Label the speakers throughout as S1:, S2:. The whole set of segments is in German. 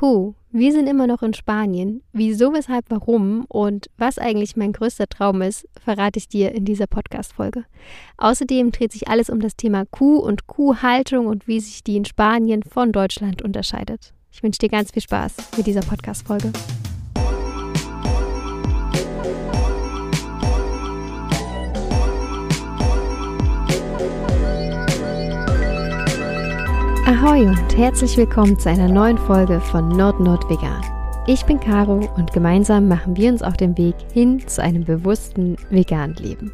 S1: Puh, wir sind immer noch in Spanien. Wieso, weshalb, warum und was eigentlich mein größter Traum ist, verrate ich dir in dieser Podcast-Folge. Außerdem dreht sich alles um das Thema Kuh und Kuhhaltung und wie sich die in Spanien von Deutschland unterscheidet. Ich wünsche dir ganz viel Spaß mit dieser Podcast-Folge. Ahoi und herzlich willkommen zu einer neuen Folge von Nord-Nord Vegan. Ich bin Caro und gemeinsam machen wir uns auf den Weg hin zu einem bewussten veganen Leben.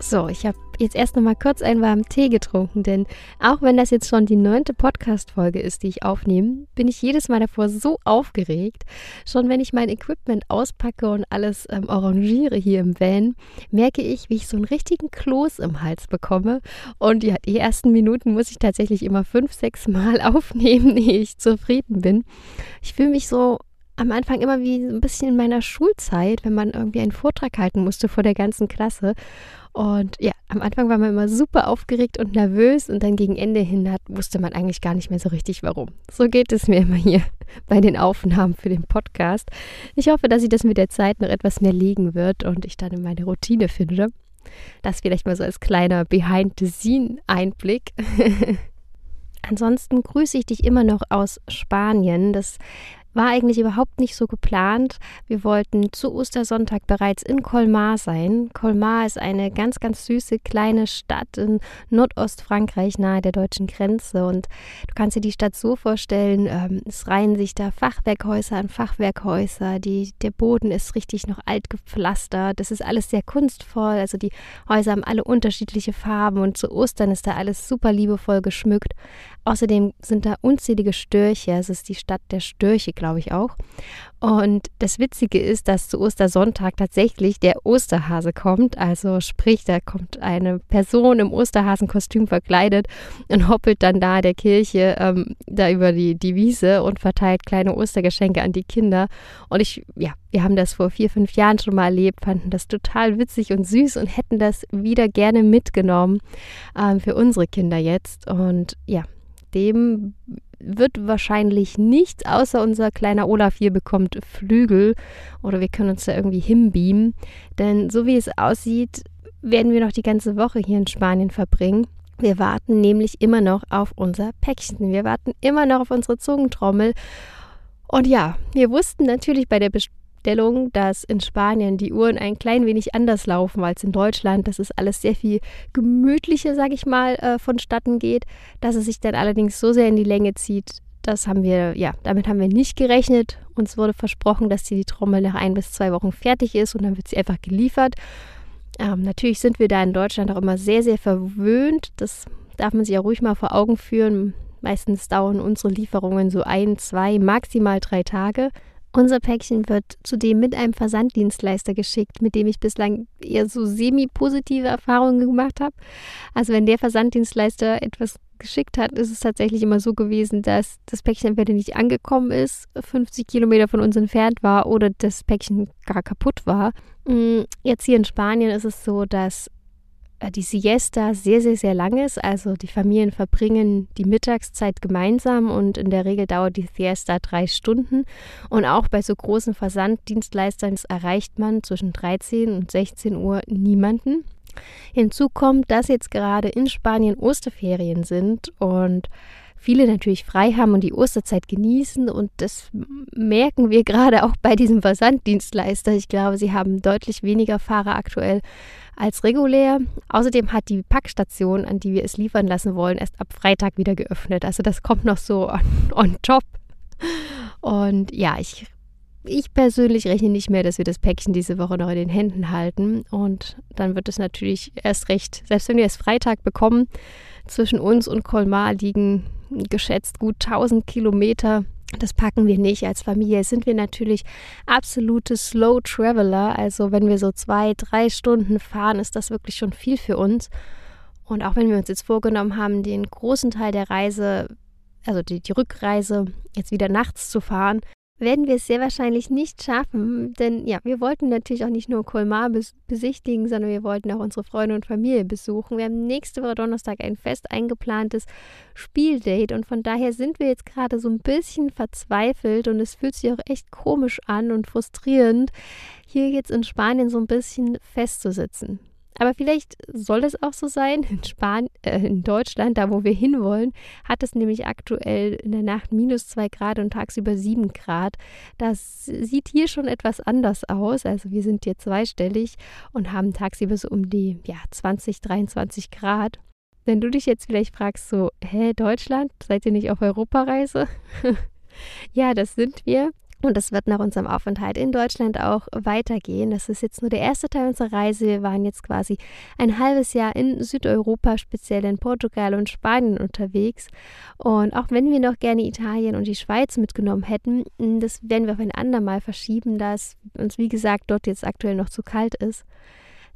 S1: So, ich habe jetzt erst noch mal kurz einen warmen Tee getrunken, denn auch wenn das jetzt schon die neunte Podcast-Folge ist, die ich aufnehme, bin ich jedes Mal davor so aufgeregt. Schon wenn ich mein Equipment auspacke und alles ähm, arrangiere hier im Van, merke ich, wie ich so einen richtigen Kloß im Hals bekomme. Und ja, die ersten Minuten muss ich tatsächlich immer fünf, sechs Mal aufnehmen, ehe ich zufrieden bin. Ich fühle mich so am Anfang immer wie ein bisschen in meiner Schulzeit, wenn man irgendwie einen Vortrag halten musste vor der ganzen Klasse. Und ja, am Anfang war man immer super aufgeregt und nervös und dann gegen Ende hin hat, wusste man eigentlich gar nicht mehr so richtig warum. So geht es mir immer hier bei den Aufnahmen für den Podcast. Ich hoffe, dass sich das mit der Zeit noch etwas mehr legen wird und ich dann in meine Routine finde. Das vielleicht mal so als kleiner Behind-the-Scene-Einblick. Ansonsten grüße ich dich immer noch aus Spanien. Das war eigentlich überhaupt nicht so geplant. Wir wollten zu Ostersonntag bereits in Colmar sein. Colmar ist eine ganz, ganz süße kleine Stadt in Nordostfrankreich nahe der deutschen Grenze. Und du kannst dir die Stadt so vorstellen, ähm, es reihen sich da Fachwerkhäuser an Fachwerkhäuser. Die, der Boden ist richtig noch alt gepflastert. Das ist alles sehr kunstvoll. Also die Häuser haben alle unterschiedliche Farben und zu Ostern ist da alles super liebevoll geschmückt. Außerdem sind da unzählige Störche. Es ist die Stadt der Störche, glaube ich auch. Und das Witzige ist, dass zu Ostersonntag tatsächlich der Osterhase kommt. Also sprich, da kommt eine Person im Osterhasenkostüm verkleidet und hoppelt dann da der Kirche ähm, da über die, die Wiese und verteilt kleine Ostergeschenke an die Kinder. Und ich, ja, wir haben das vor vier, fünf Jahren schon mal erlebt, fanden das total witzig und süß und hätten das wieder gerne mitgenommen ähm, für unsere Kinder jetzt. Und ja, dem wird wahrscheinlich nichts, außer unser kleiner Olaf hier bekommt Flügel oder wir können uns da irgendwie hinbeamen. Denn so wie es aussieht, werden wir noch die ganze Woche hier in Spanien verbringen. Wir warten nämlich immer noch auf unser Päckchen. Wir warten immer noch auf unsere Zungentrommel. Und ja, wir wussten natürlich bei der Feststellung, dass in Spanien die Uhren ein klein wenig anders laufen als in Deutschland, dass es alles sehr viel gemütlicher, sage ich mal, äh, vonstatten geht, dass es sich dann allerdings so sehr in die Länge zieht. Das haben wir, ja, damit haben wir nicht gerechnet. Uns wurde versprochen, dass die Trommel nach ein bis zwei Wochen fertig ist und dann wird sie einfach geliefert. Ähm, natürlich sind wir da in Deutschland auch immer sehr, sehr verwöhnt. Das darf man sich auch ruhig mal vor Augen führen. Meistens dauern unsere Lieferungen so ein, zwei, maximal drei Tage. Unser Päckchen wird zudem mit einem Versanddienstleister geschickt, mit dem ich bislang eher so semi-positive Erfahrungen gemacht habe. Also wenn der Versanddienstleister etwas geschickt hat, ist es tatsächlich immer so gewesen, dass das Päckchen entweder nicht angekommen ist, 50 Kilometer von uns entfernt war oder das Päckchen gar kaputt war. Mm, jetzt hier in Spanien ist es so, dass die Siesta sehr, sehr, sehr lang ist. Also die Familien verbringen die Mittagszeit gemeinsam und in der Regel dauert die Siesta drei Stunden. Und auch bei so großen Versanddienstleistern erreicht man zwischen 13 und 16 Uhr niemanden. Hinzu kommt, dass jetzt gerade in Spanien Osterferien sind und viele natürlich frei haben und die Osterzeit genießen. Und das merken wir gerade auch bei diesem Versanddienstleister. Ich glaube, sie haben deutlich weniger Fahrer aktuell als regulär. Außerdem hat die Packstation, an die wir es liefern lassen wollen, erst ab Freitag wieder geöffnet. Also das kommt noch so on, on top. Und ja, ich ich persönlich rechne nicht mehr, dass wir das Päckchen diese Woche noch in den Händen halten. Und dann wird es natürlich erst recht, selbst wenn wir es Freitag bekommen, zwischen uns und Colmar liegen geschätzt gut 1000 Kilometer. Das packen wir nicht. Als Familie sind wir natürlich absolute Slow Traveler. Also wenn wir so zwei, drei Stunden fahren, ist das wirklich schon viel für uns. Und auch wenn wir uns jetzt vorgenommen haben, den großen Teil der Reise, also die, die Rückreise, jetzt wieder nachts zu fahren, werden wir es sehr wahrscheinlich nicht schaffen, denn ja, wir wollten natürlich auch nicht nur Colmar bes besichtigen, sondern wir wollten auch unsere Freunde und Familie besuchen. Wir haben nächste Woche Donnerstag ein fest eingeplantes Spieldate und von daher sind wir jetzt gerade so ein bisschen verzweifelt und es fühlt sich auch echt komisch an und frustrierend, hier jetzt in Spanien so ein bisschen festzusitzen. Aber vielleicht soll es auch so sein. In, Span äh, in Deutschland, da wo wir hinwollen, hat es nämlich aktuell in der Nacht minus zwei Grad und tagsüber sieben Grad. Das sieht hier schon etwas anders aus. Also wir sind hier zweistellig und haben tagsüber so um die ja, 20, 23 Grad. Wenn du dich jetzt vielleicht fragst, so, hä, Deutschland, seid ihr nicht auf Europareise? ja, das sind wir. Und das wird nach unserem Aufenthalt in Deutschland auch weitergehen. Das ist jetzt nur der erste Teil unserer Reise. Wir waren jetzt quasi ein halbes Jahr in Südeuropa, speziell in Portugal und Spanien unterwegs. Und auch wenn wir noch gerne Italien und die Schweiz mitgenommen hätten, das werden wir auf ein andermal verschieben, da es uns, wie gesagt, dort jetzt aktuell noch zu kalt ist.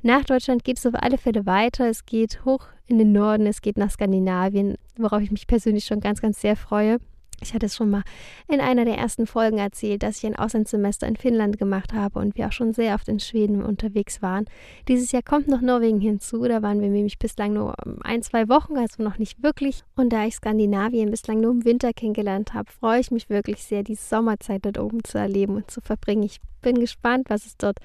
S1: Nach Deutschland geht es auf alle Fälle weiter. Es geht hoch in den Norden, es geht nach Skandinavien, worauf ich mich persönlich schon ganz, ganz sehr freue. Ich hatte es schon mal in einer der ersten Folgen erzählt, dass ich ein Auslandssemester in Finnland gemacht habe und wir auch schon sehr oft in Schweden unterwegs waren. Dieses Jahr kommt noch Norwegen hinzu, da waren wir nämlich bislang nur ein, zwei Wochen, also noch nicht wirklich. Und da ich Skandinavien bislang nur im Winter kennengelernt habe, freue ich mich wirklich sehr, die Sommerzeit dort oben zu erleben und zu verbringen. Ich bin gespannt, was es dort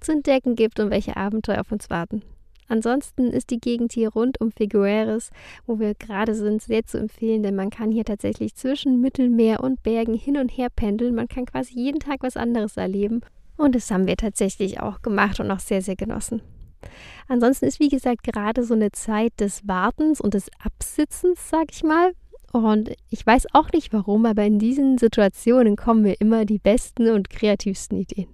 S1: zu entdecken gibt und welche Abenteuer auf uns warten. Ansonsten ist die Gegend hier rund um Figueres, wo wir gerade sind, sehr zu empfehlen, denn man kann hier tatsächlich zwischen Mittelmeer und Bergen hin und her pendeln. Man kann quasi jeden Tag was anderes erleben. Und das haben wir tatsächlich auch gemacht und auch sehr, sehr genossen. Ansonsten ist, wie gesagt, gerade so eine Zeit des Wartens und des Absitzens, sag ich mal. Und ich weiß auch nicht warum, aber in diesen Situationen kommen mir immer die besten und kreativsten Ideen.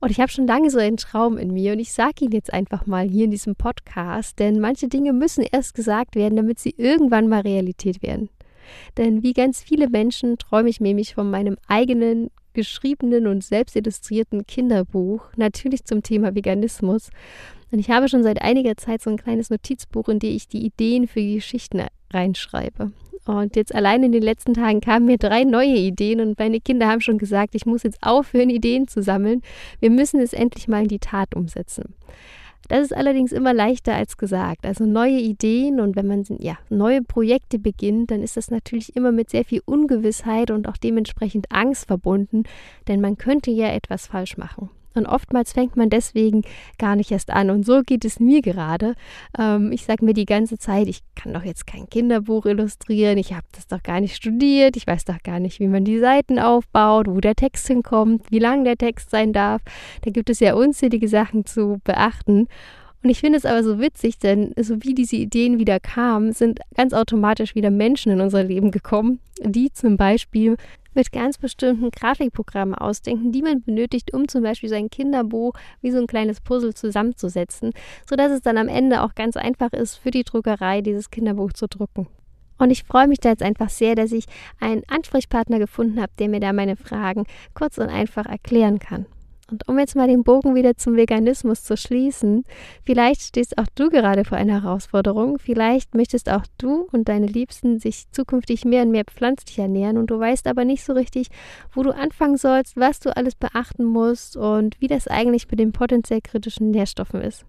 S1: Und ich habe schon lange so einen Traum in mir und ich sage ihn jetzt einfach mal hier in diesem Podcast, denn manche Dinge müssen erst gesagt werden, damit sie irgendwann mal Realität werden. Denn wie ganz viele Menschen träume ich nämlich von meinem eigenen geschriebenen und selbst illustrierten Kinderbuch, natürlich zum Thema Veganismus. Und ich habe schon seit einiger Zeit so ein kleines Notizbuch, in dem ich die Ideen für die Geschichten reinschreibe. Und jetzt allein in den letzten Tagen kamen mir drei neue Ideen und meine Kinder haben schon gesagt, ich muss jetzt aufhören, Ideen zu sammeln. Wir müssen es endlich mal in die Tat umsetzen. Das ist allerdings immer leichter als gesagt. Also neue Ideen und wenn man ja, neue Projekte beginnt, dann ist das natürlich immer mit sehr viel Ungewissheit und auch dementsprechend Angst verbunden, denn man könnte ja etwas falsch machen. Und oftmals fängt man deswegen gar nicht erst an. Und so geht es mir gerade. Ähm, ich sage mir die ganze Zeit, ich kann doch jetzt kein Kinderbuch illustrieren, ich habe das doch gar nicht studiert, ich weiß doch gar nicht, wie man die Seiten aufbaut, wo der Text hinkommt, wie lang der Text sein darf. Da gibt es ja unzählige Sachen zu beachten. Und ich finde es aber so witzig, denn so wie diese Ideen wieder kamen, sind ganz automatisch wieder Menschen in unser Leben gekommen, die zum Beispiel mit ganz bestimmten Grafikprogrammen ausdenken, die man benötigt, um zum Beispiel sein Kinderbuch wie so ein kleines Puzzle zusammenzusetzen, sodass es dann am Ende auch ganz einfach ist, für die Druckerei dieses Kinderbuch zu drucken. Und ich freue mich da jetzt einfach sehr, dass ich einen Ansprechpartner gefunden habe, der mir da meine Fragen kurz und einfach erklären kann. Und um jetzt mal den Bogen wieder zum Veganismus zu schließen, vielleicht stehst auch du gerade vor einer Herausforderung, vielleicht möchtest auch du und deine Liebsten sich zukünftig mehr und mehr pflanzlich ernähren und du weißt aber nicht so richtig, wo du anfangen sollst, was du alles beachten musst und wie das eigentlich mit den potenziell kritischen Nährstoffen ist.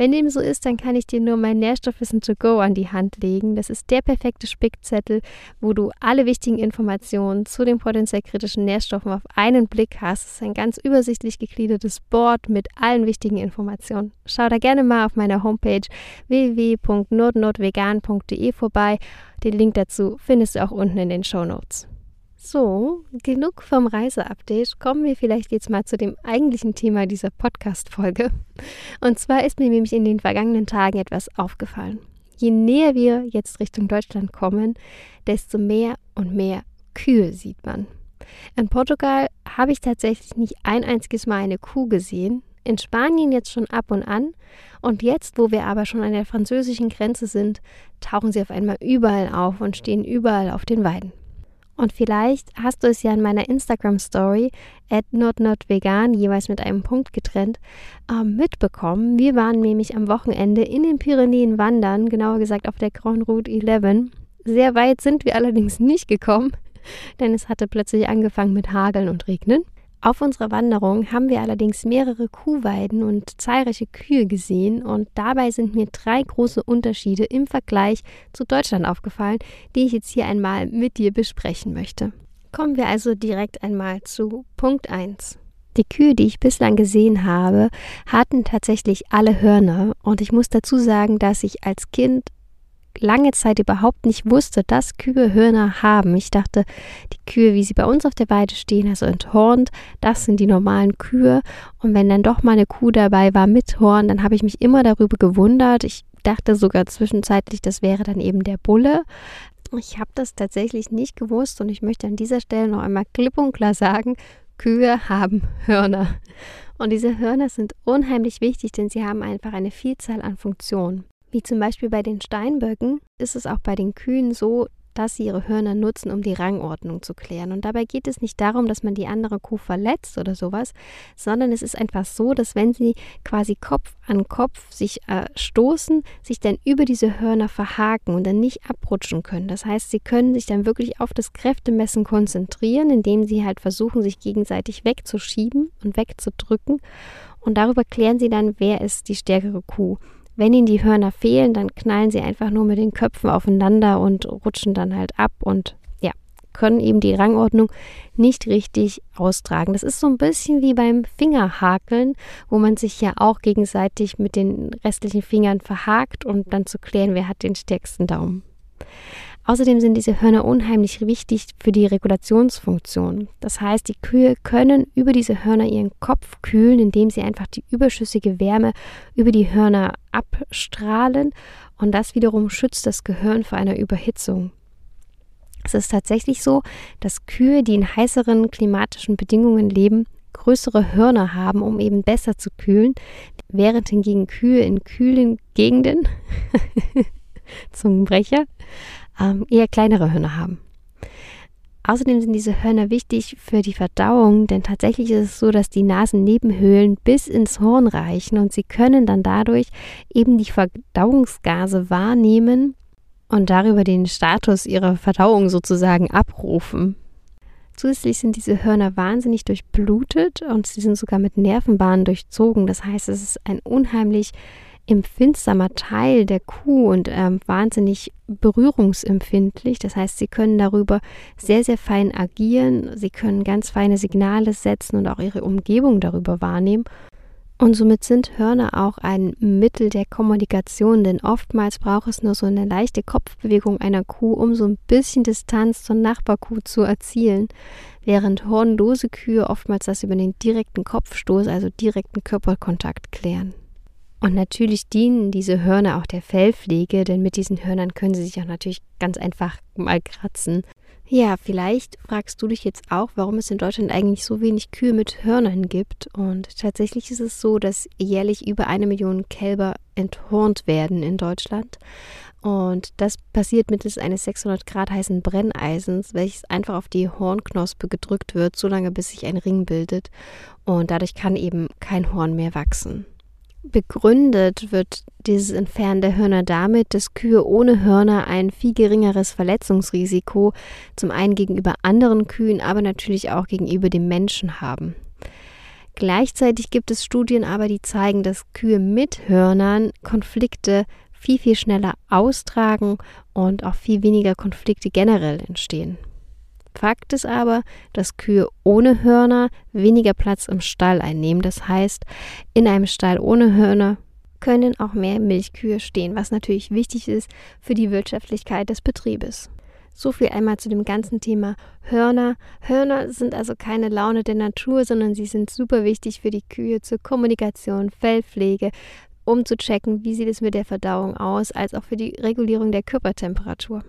S1: Wenn dem so ist, dann kann ich dir nur mein Nährstoffwissen to go an die Hand legen. Das ist der perfekte Spickzettel, wo du alle wichtigen Informationen zu den potenziell kritischen Nährstoffen auf einen Blick hast. Es ist ein ganz übersichtlich gegliedertes Board mit allen wichtigen Informationen. Schau da gerne mal auf meiner Homepage www.nordnordvegan.de vorbei. Den Link dazu findest du auch unten in den Show Notes. So, genug vom Reiseupdate. Kommen wir vielleicht jetzt mal zu dem eigentlichen Thema dieser Podcast-Folge. Und zwar ist mir nämlich in den vergangenen Tagen etwas aufgefallen. Je näher wir jetzt Richtung Deutschland kommen, desto mehr und mehr Kühe sieht man. In Portugal habe ich tatsächlich nicht ein einziges Mal eine Kuh gesehen. In Spanien jetzt schon ab und an. Und jetzt, wo wir aber schon an der französischen Grenze sind, tauchen sie auf einmal überall auf und stehen überall auf den Weiden. Und vielleicht hast du es ja in meiner Instagram-Story at notnotvegan, jeweils mit einem Punkt getrennt, äh, mitbekommen. Wir waren nämlich am Wochenende in den Pyrenäen wandern, genauer gesagt auf der Grand Route 11. Sehr weit sind wir allerdings nicht gekommen. denn es hatte plötzlich angefangen mit Hageln und Regnen. Auf unserer Wanderung haben wir allerdings mehrere Kuhweiden und zahlreiche Kühe gesehen und dabei sind mir drei große Unterschiede im Vergleich zu Deutschland aufgefallen, die ich jetzt hier einmal mit dir besprechen möchte. Kommen wir also direkt einmal zu Punkt 1. Die Kühe, die ich bislang gesehen habe, hatten tatsächlich alle Hörner und ich muss dazu sagen, dass ich als Kind lange Zeit überhaupt nicht wusste, dass Kühe Hörner haben. Ich dachte, die Kühe, wie sie bei uns auf der Weide stehen, also enthornt, das sind die normalen Kühe. Und wenn dann doch mal eine Kuh dabei war mit Horn, dann habe ich mich immer darüber gewundert. Ich dachte sogar zwischenzeitlich, das wäre dann eben der Bulle. Ich habe das tatsächlich nicht gewusst und ich möchte an dieser Stelle noch einmal klipp und klar sagen, Kühe haben Hörner. Und diese Hörner sind unheimlich wichtig, denn sie haben einfach eine Vielzahl an Funktionen. Wie zum Beispiel bei den Steinböcken ist es auch bei den Kühen so, dass sie ihre Hörner nutzen, um die Rangordnung zu klären. Und dabei geht es nicht darum, dass man die andere Kuh verletzt oder sowas, sondern es ist einfach so, dass wenn sie quasi Kopf an Kopf sich äh, stoßen, sich dann über diese Hörner verhaken und dann nicht abrutschen können. Das heißt, sie können sich dann wirklich auf das Kräftemessen konzentrieren, indem sie halt versuchen, sich gegenseitig wegzuschieben und wegzudrücken. Und darüber klären sie dann, wer ist die stärkere Kuh. Wenn ihnen die Hörner fehlen, dann knallen sie einfach nur mit den Köpfen aufeinander und rutschen dann halt ab und ja, können eben die Rangordnung nicht richtig austragen. Das ist so ein bisschen wie beim Fingerhakeln, wo man sich ja auch gegenseitig mit den restlichen Fingern verhakt, um dann zu klären, wer hat den stärksten Daumen. Außerdem sind diese Hörner unheimlich wichtig für die Regulationsfunktion. Das heißt, die Kühe können über diese Hörner ihren Kopf kühlen, indem sie einfach die überschüssige Wärme über die Hörner abstrahlen und das wiederum schützt das Gehirn vor einer Überhitzung. Es ist tatsächlich so, dass Kühe, die in heißeren klimatischen Bedingungen leben, größere Hörner haben, um eben besser zu kühlen, während hingegen Kühe in kühlen Gegenden Zungenbrecher ähm, eher kleinere Hörner haben. Außerdem sind diese Hörner wichtig für die Verdauung, denn tatsächlich ist es so, dass die Nasennebenhöhlen bis ins Horn reichen und sie können dann dadurch eben die Verdauungsgase wahrnehmen und darüber den Status ihrer Verdauung sozusagen abrufen. Zusätzlich sind diese Hörner wahnsinnig durchblutet und sie sind sogar mit Nervenbahnen durchzogen. Das heißt, es ist ein unheimlich empfindsamer Teil der Kuh und ähm, wahnsinnig berührungsempfindlich. Das heißt, sie können darüber sehr, sehr fein agieren. Sie können ganz feine Signale setzen und auch ihre Umgebung darüber wahrnehmen. Und somit sind Hörner auch ein Mittel der Kommunikation, denn oftmals braucht es nur so eine leichte Kopfbewegung einer Kuh, um so ein bisschen Distanz zur Nachbarkuh zu erzielen, während hornlose Kühe oftmals das über den direkten Kopfstoß, also direkten Körperkontakt klären. Und natürlich dienen diese Hörner auch der Fellpflege, denn mit diesen Hörnern können sie sich auch natürlich ganz einfach mal kratzen. Ja, vielleicht fragst du dich jetzt auch, warum es in Deutschland eigentlich so wenig Kühe mit Hörnern gibt. Und tatsächlich ist es so, dass jährlich über eine Million Kälber enthornt werden in Deutschland. Und das passiert mittels eines 600 Grad heißen Brenneisens, welches einfach auf die Hornknospe gedrückt wird, solange bis sich ein Ring bildet. Und dadurch kann eben kein Horn mehr wachsen. Begründet wird dieses Entfernen der Hörner damit, dass Kühe ohne Hörner ein viel geringeres Verletzungsrisiko zum einen gegenüber anderen Kühen, aber natürlich auch gegenüber dem Menschen haben. Gleichzeitig gibt es Studien aber, die zeigen, dass Kühe mit Hörnern Konflikte viel, viel schneller austragen und auch viel weniger Konflikte generell entstehen. Fakt ist aber, dass Kühe ohne Hörner weniger Platz im Stall einnehmen. Das heißt, in einem Stall ohne Hörner können auch mehr Milchkühe stehen, was natürlich wichtig ist für die Wirtschaftlichkeit des Betriebes. So viel einmal zu dem ganzen Thema Hörner. Hörner sind also keine Laune der Natur, sondern sie sind super wichtig für die Kühe zur Kommunikation, Fellpflege, um zu checken, wie sieht es mit der Verdauung aus, als auch für die Regulierung der Körpertemperatur.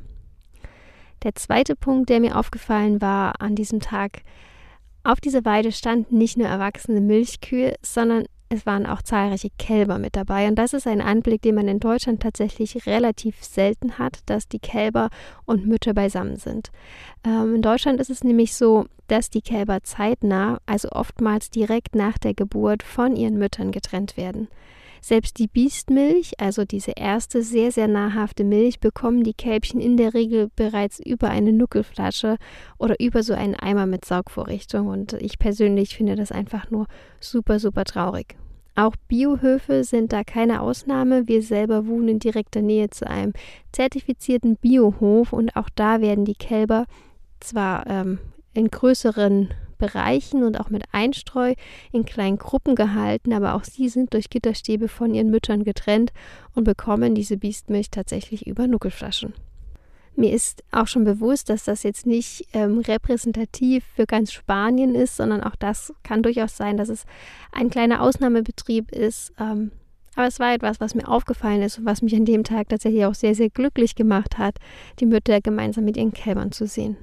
S1: Der zweite Punkt, der mir aufgefallen war an diesem Tag, auf dieser Weide standen nicht nur erwachsene Milchkühe, sondern es waren auch zahlreiche Kälber mit dabei. Und das ist ein Anblick, den man in Deutschland tatsächlich relativ selten hat, dass die Kälber und Mütter beisammen sind. Ähm, in Deutschland ist es nämlich so, dass die Kälber zeitnah, also oftmals direkt nach der Geburt, von ihren Müttern getrennt werden. Selbst die Biestmilch, also diese erste sehr, sehr nahrhafte Milch, bekommen die Kälbchen in der Regel bereits über eine Nuckelflasche oder über so einen Eimer mit Saugvorrichtung. Und ich persönlich finde das einfach nur super, super traurig. Auch Biohöfe sind da keine Ausnahme. Wir selber wohnen in direkter Nähe zu einem zertifizierten Biohof und auch da werden die Kälber zwar ähm, in größeren Bereichen und auch mit Einstreu in kleinen Gruppen gehalten, aber auch sie sind durch Gitterstäbe von ihren Müttern getrennt und bekommen diese Biestmilch tatsächlich über Nuckelflaschen. Mir ist auch schon bewusst, dass das jetzt nicht ähm, repräsentativ für ganz Spanien ist, sondern auch das kann durchaus sein, dass es ein kleiner Ausnahmebetrieb ist. Ähm, aber es war etwas, was mir aufgefallen ist und was mich an dem Tag tatsächlich auch sehr, sehr glücklich gemacht hat, die Mütter gemeinsam mit ihren Kälbern zu sehen.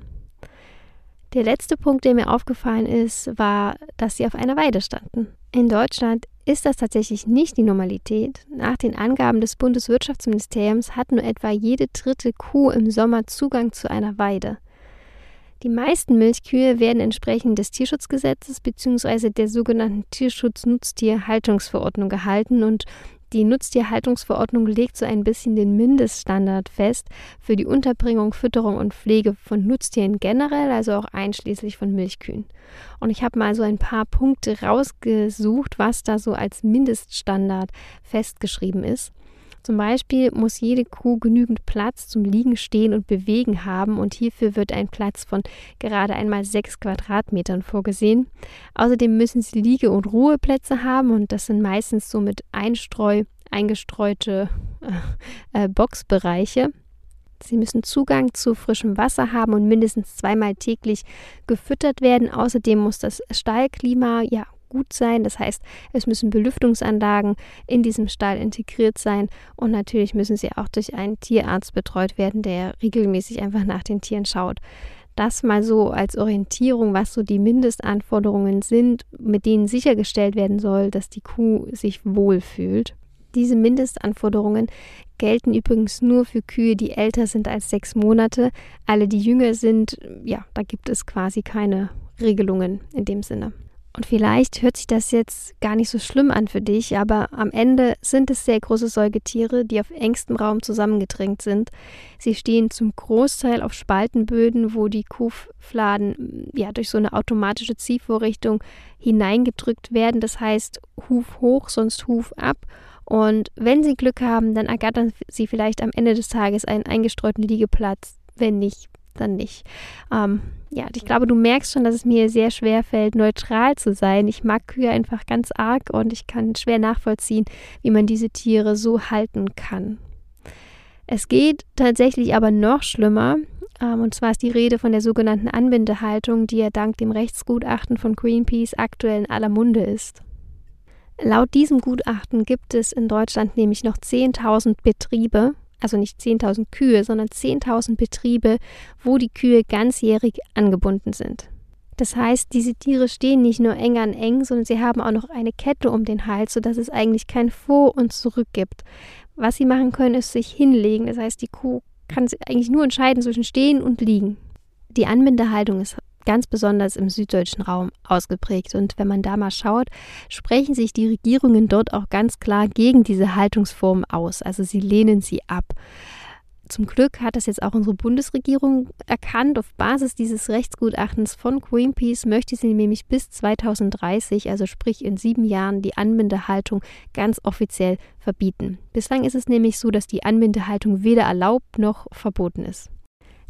S1: Der letzte Punkt, der mir aufgefallen ist, war, dass sie auf einer Weide standen. In Deutschland ist das tatsächlich nicht die Normalität. Nach den Angaben des Bundeswirtschaftsministeriums hat nur etwa jede dritte Kuh im Sommer Zugang zu einer Weide. Die meisten Milchkühe werden entsprechend des Tierschutzgesetzes bzw. der sogenannten Tierschutz-Nutztierhaltungsverordnung gehalten und die Nutztierhaltungsverordnung legt so ein bisschen den Mindeststandard fest für die Unterbringung, Fütterung und Pflege von Nutztieren generell, also auch einschließlich von Milchkühen. Und ich habe mal so ein paar Punkte rausgesucht, was da so als Mindeststandard festgeschrieben ist. Zum Beispiel muss jede Kuh genügend Platz zum Liegen, Stehen und Bewegen haben und hierfür wird ein Platz von gerade einmal sechs Quadratmetern vorgesehen. Außerdem müssen sie Liege- und Ruheplätze haben und das sind meistens so mit Einstreu eingestreute äh, äh, Boxbereiche. Sie müssen Zugang zu frischem Wasser haben und mindestens zweimal täglich gefüttert werden. Außerdem muss das Stallklima ja gut sein. Das heißt, es müssen Belüftungsanlagen in diesem Stall integriert sein und natürlich müssen sie auch durch einen Tierarzt betreut werden, der regelmäßig einfach nach den Tieren schaut. Das mal so als Orientierung, was so die Mindestanforderungen sind, mit denen sichergestellt werden soll, dass die Kuh sich wohlfühlt. Diese Mindestanforderungen gelten übrigens nur für Kühe, die älter sind als sechs Monate. Alle, die jünger sind, ja, da gibt es quasi keine Regelungen in dem Sinne. Und vielleicht hört sich das jetzt gar nicht so schlimm an für dich, aber am Ende sind es sehr große Säugetiere, die auf engstem Raum zusammengedrängt sind. Sie stehen zum Großteil auf Spaltenböden, wo die Kuhfladen ja durch so eine automatische Ziehvorrichtung hineingedrückt werden. Das heißt, Huf hoch, sonst Huf ab. Und wenn sie Glück haben, dann ergattern sie vielleicht am Ende des Tages einen eingestreuten Liegeplatz. Wenn nicht, dann nicht. Ähm, ja, ich glaube, du merkst schon, dass es mir sehr schwer fällt, neutral zu sein. Ich mag Kühe einfach ganz arg und ich kann schwer nachvollziehen, wie man diese Tiere so halten kann. Es geht tatsächlich aber noch schlimmer. Ähm, und zwar ist die Rede von der sogenannten Anbindehaltung, die ja dank dem Rechtsgutachten von Greenpeace aktuell in aller Munde ist. Laut diesem Gutachten gibt es in Deutschland nämlich noch 10.000 Betriebe, also nicht 10.000 Kühe, sondern 10.000 Betriebe, wo die Kühe ganzjährig angebunden sind. Das heißt, diese Tiere stehen nicht nur eng an eng, sondern sie haben auch noch eine Kette um den Hals, sodass es eigentlich kein Vor und Zurück gibt. Was sie machen können, ist sich hinlegen. Das heißt, die Kuh kann eigentlich nur entscheiden zwischen stehen und liegen. Die Anbindehaltung ist ganz besonders im süddeutschen Raum ausgeprägt. Und wenn man da mal schaut, sprechen sich die Regierungen dort auch ganz klar gegen diese Haltungsform aus. Also sie lehnen sie ab. Zum Glück hat das jetzt auch unsere Bundesregierung erkannt. Auf Basis dieses Rechtsgutachtens von Greenpeace möchte sie nämlich bis 2030, also sprich in sieben Jahren, die Anbindehaltung ganz offiziell verbieten. Bislang ist es nämlich so, dass die Anbindehaltung weder erlaubt noch verboten ist.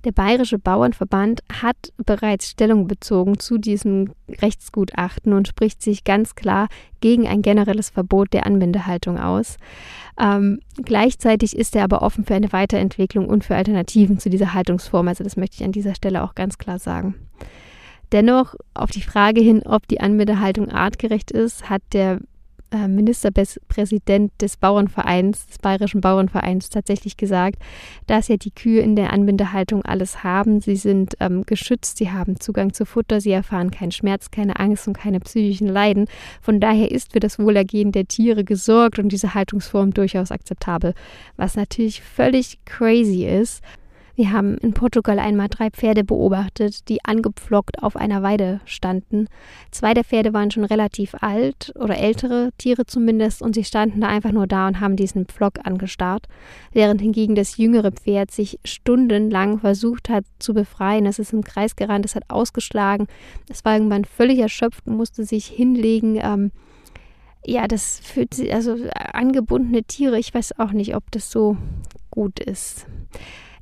S1: Der Bayerische Bauernverband hat bereits Stellung bezogen zu diesem Rechtsgutachten und spricht sich ganz klar gegen ein generelles Verbot der Anbindehaltung aus. Ähm, gleichzeitig ist er aber offen für eine Weiterentwicklung und für Alternativen zu dieser Haltungsform. Also das möchte ich an dieser Stelle auch ganz klar sagen. Dennoch, auf die Frage hin, ob die Anbindehaltung artgerecht ist, hat der Ministerpräsident des Bauernvereins, des Bayerischen Bauernvereins, tatsächlich gesagt, dass ja die Kühe in der Anbindehaltung alles haben. Sie sind ähm, geschützt, sie haben Zugang zu Futter, sie erfahren keinen Schmerz, keine Angst und keine psychischen Leiden. Von daher ist für das Wohlergehen der Tiere gesorgt und diese Haltungsform durchaus akzeptabel, was natürlich völlig crazy ist. Wir haben in Portugal einmal drei Pferde beobachtet, die angepflockt auf einer Weide standen. Zwei der Pferde waren schon relativ alt oder ältere Tiere zumindest und sie standen da einfach nur da und haben diesen Pflock angestarrt, während hingegen das jüngere Pferd sich stundenlang versucht hat zu befreien. Es ist im Kreis gerannt, es hat ausgeschlagen, es war irgendwann völlig erschöpft und musste sich hinlegen. Ähm, ja, das fühlt sich, also angebundene Tiere, ich weiß auch nicht, ob das so gut ist.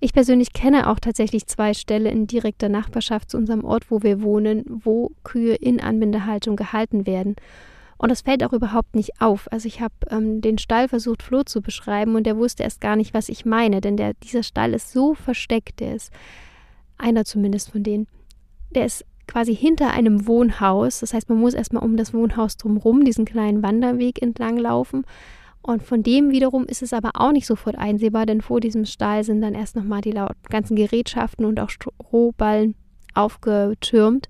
S1: Ich persönlich kenne auch tatsächlich zwei Ställe in direkter Nachbarschaft zu unserem Ort, wo wir wohnen, wo Kühe in Anbindehaltung gehalten werden. Und das fällt auch überhaupt nicht auf. Also ich habe ähm, den Stall versucht, Flo zu beschreiben und der wusste erst gar nicht, was ich meine, denn der, dieser Stall ist so versteckt, der ist einer zumindest von denen. Der ist quasi hinter einem Wohnhaus. Das heißt, man muss erstmal um das Wohnhaus drumherum diesen kleinen Wanderweg entlang laufen. Und von dem wiederum ist es aber auch nicht sofort einsehbar, denn vor diesem Stall sind dann erst nochmal die ganzen Gerätschaften und auch Strohballen aufgetürmt.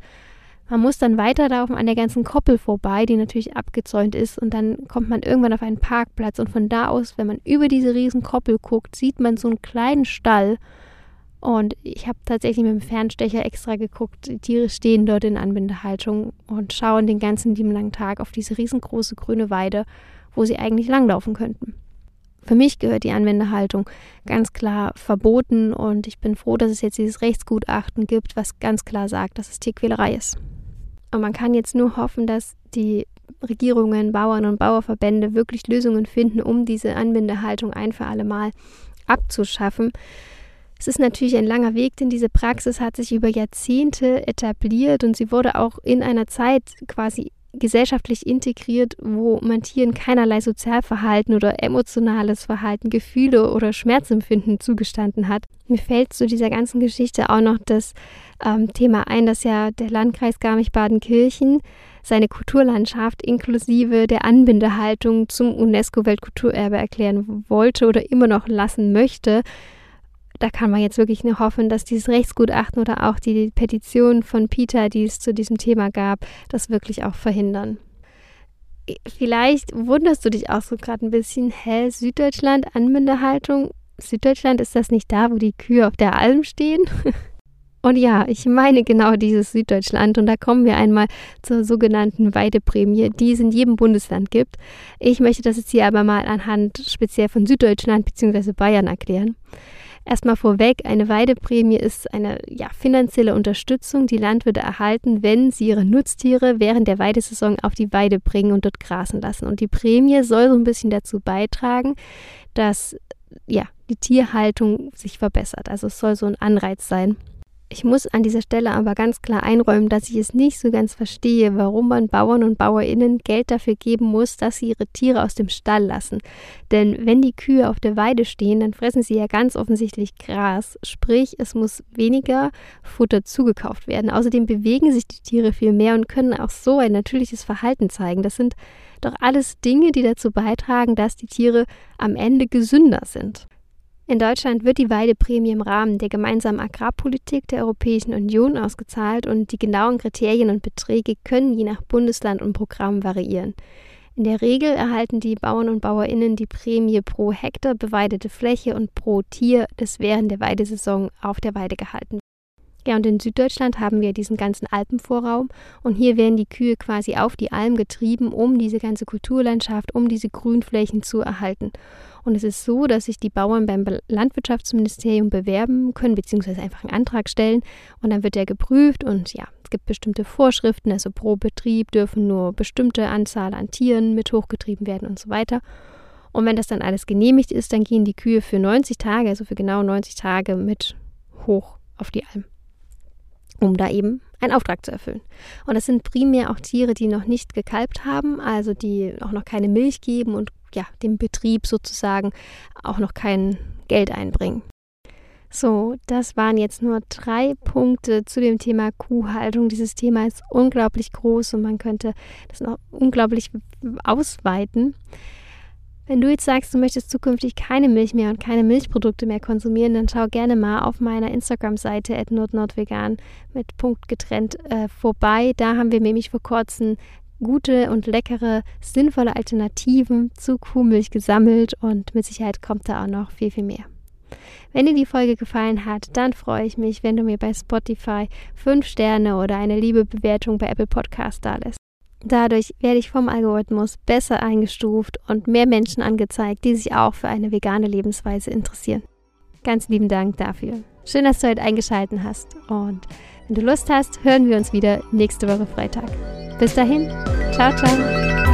S1: Man muss dann weiterlaufen an der ganzen Koppel vorbei, die natürlich abgezäunt ist, und dann kommt man irgendwann auf einen Parkplatz. Und von da aus, wenn man über diese riesen Koppel guckt, sieht man so einen kleinen Stall. Und ich habe tatsächlich mit dem Fernstecher extra geguckt. Die Tiere stehen dort in Anbindehaltung und schauen den ganzen lieben langen Tag auf diese riesengroße grüne Weide wo sie eigentlich langlaufen könnten. Für mich gehört die Anwenderhaltung ganz klar verboten und ich bin froh, dass es jetzt dieses Rechtsgutachten gibt, was ganz klar sagt, dass es Tierquälerei ist. Und man kann jetzt nur hoffen, dass die Regierungen, Bauern und Bauerverbände wirklich Lösungen finden, um diese Anbindehaltung ein für alle Mal abzuschaffen. Es ist natürlich ein langer Weg, denn diese Praxis hat sich über Jahrzehnte etabliert und sie wurde auch in einer Zeit quasi gesellschaftlich integriert, wo man Tieren keinerlei Sozialverhalten oder emotionales Verhalten, Gefühle oder Schmerzempfinden zugestanden hat. Mir fällt zu dieser ganzen Geschichte auch noch das ähm, Thema ein, dass ja der Landkreis Garmisch-Badenkirchen seine Kulturlandschaft inklusive der Anbindehaltung zum UNESCO-Weltkulturerbe erklären wollte oder immer noch lassen möchte da kann man jetzt wirklich nur hoffen, dass dieses Rechtsgutachten oder auch die Petition von Peter, die es zu diesem Thema gab, das wirklich auch verhindern. Vielleicht wunderst du dich auch so gerade ein bisschen, hä, Süddeutschland, Anbindehaltung? Süddeutschland ist das nicht da, wo die Kühe auf der Alm stehen? Und ja, ich meine genau dieses Süddeutschland. Und da kommen wir einmal zur sogenannten Weideprämie, die es in jedem Bundesland gibt. Ich möchte das jetzt hier aber mal anhand speziell von Süddeutschland bzw. Bayern erklären. Erstmal vorweg, eine Weideprämie ist eine ja, finanzielle Unterstützung, die Landwirte erhalten, wenn sie ihre Nutztiere während der Weidesaison auf die Weide bringen und dort grasen lassen. Und die Prämie soll so ein bisschen dazu beitragen, dass ja, die Tierhaltung sich verbessert. Also es soll so ein Anreiz sein. Ich muss an dieser Stelle aber ganz klar einräumen, dass ich es nicht so ganz verstehe, warum man Bauern und Bauerinnen Geld dafür geben muss, dass sie ihre Tiere aus dem Stall lassen. Denn wenn die Kühe auf der Weide stehen, dann fressen sie ja ganz offensichtlich Gras, sprich es muss weniger Futter zugekauft werden. Außerdem bewegen sich die Tiere viel mehr und können auch so ein natürliches Verhalten zeigen. Das sind doch alles Dinge, die dazu beitragen, dass die Tiere am Ende gesünder sind. In Deutschland wird die Weideprämie im Rahmen der gemeinsamen Agrarpolitik der Europäischen Union ausgezahlt und die genauen Kriterien und Beträge können je nach Bundesland und Programm variieren. In der Regel erhalten die Bauern und Bauerinnen die Prämie pro Hektar beweidete Fläche und pro Tier, das während der Weidesaison auf der Weide gehalten wird. Ja, und in Süddeutschland haben wir diesen ganzen Alpenvorraum und hier werden die Kühe quasi auf die Alm getrieben, um diese ganze Kulturlandschaft, um diese Grünflächen zu erhalten. Und es ist so, dass sich die Bauern beim Landwirtschaftsministerium bewerben können, beziehungsweise einfach einen Antrag stellen. Und dann wird der geprüft und ja, es gibt bestimmte Vorschriften. Also pro Betrieb dürfen nur bestimmte Anzahl an Tieren mit hochgetrieben werden und so weiter. Und wenn das dann alles genehmigt ist, dann gehen die Kühe für 90 Tage, also für genau 90 Tage mit hoch auf die Alm, um da eben einen Auftrag zu erfüllen. Und das sind primär auch Tiere, die noch nicht gekalbt haben, also die auch noch keine Milch geben und ja, dem Betrieb sozusagen auch noch kein Geld einbringen. So, das waren jetzt nur drei Punkte zu dem Thema Kuhhaltung. Dieses Thema ist unglaublich groß und man könnte das noch unglaublich ausweiten. Wenn du jetzt sagst, du möchtest zukünftig keine Milch mehr und keine Milchprodukte mehr konsumieren, dann schau gerne mal auf meiner Instagram-Seite nordnordvegan mit Punkt getrennt äh, vorbei. Da haben wir nämlich vor kurzem gute und leckere, sinnvolle Alternativen zu Kuhmilch gesammelt und mit Sicherheit kommt da auch noch viel, viel mehr. Wenn dir die Folge gefallen hat, dann freue ich mich, wenn du mir bei Spotify 5 Sterne oder eine liebe Bewertung bei Apple Podcast da lässt. Dadurch werde ich vom Algorithmus besser eingestuft und mehr Menschen angezeigt, die sich auch für eine vegane Lebensweise interessieren. Ganz lieben Dank dafür. Schön, dass du heute eingeschaltet hast und wenn du Lust hast, hören wir uns wieder nächste Woche Freitag. Bis dahin, ciao, ciao.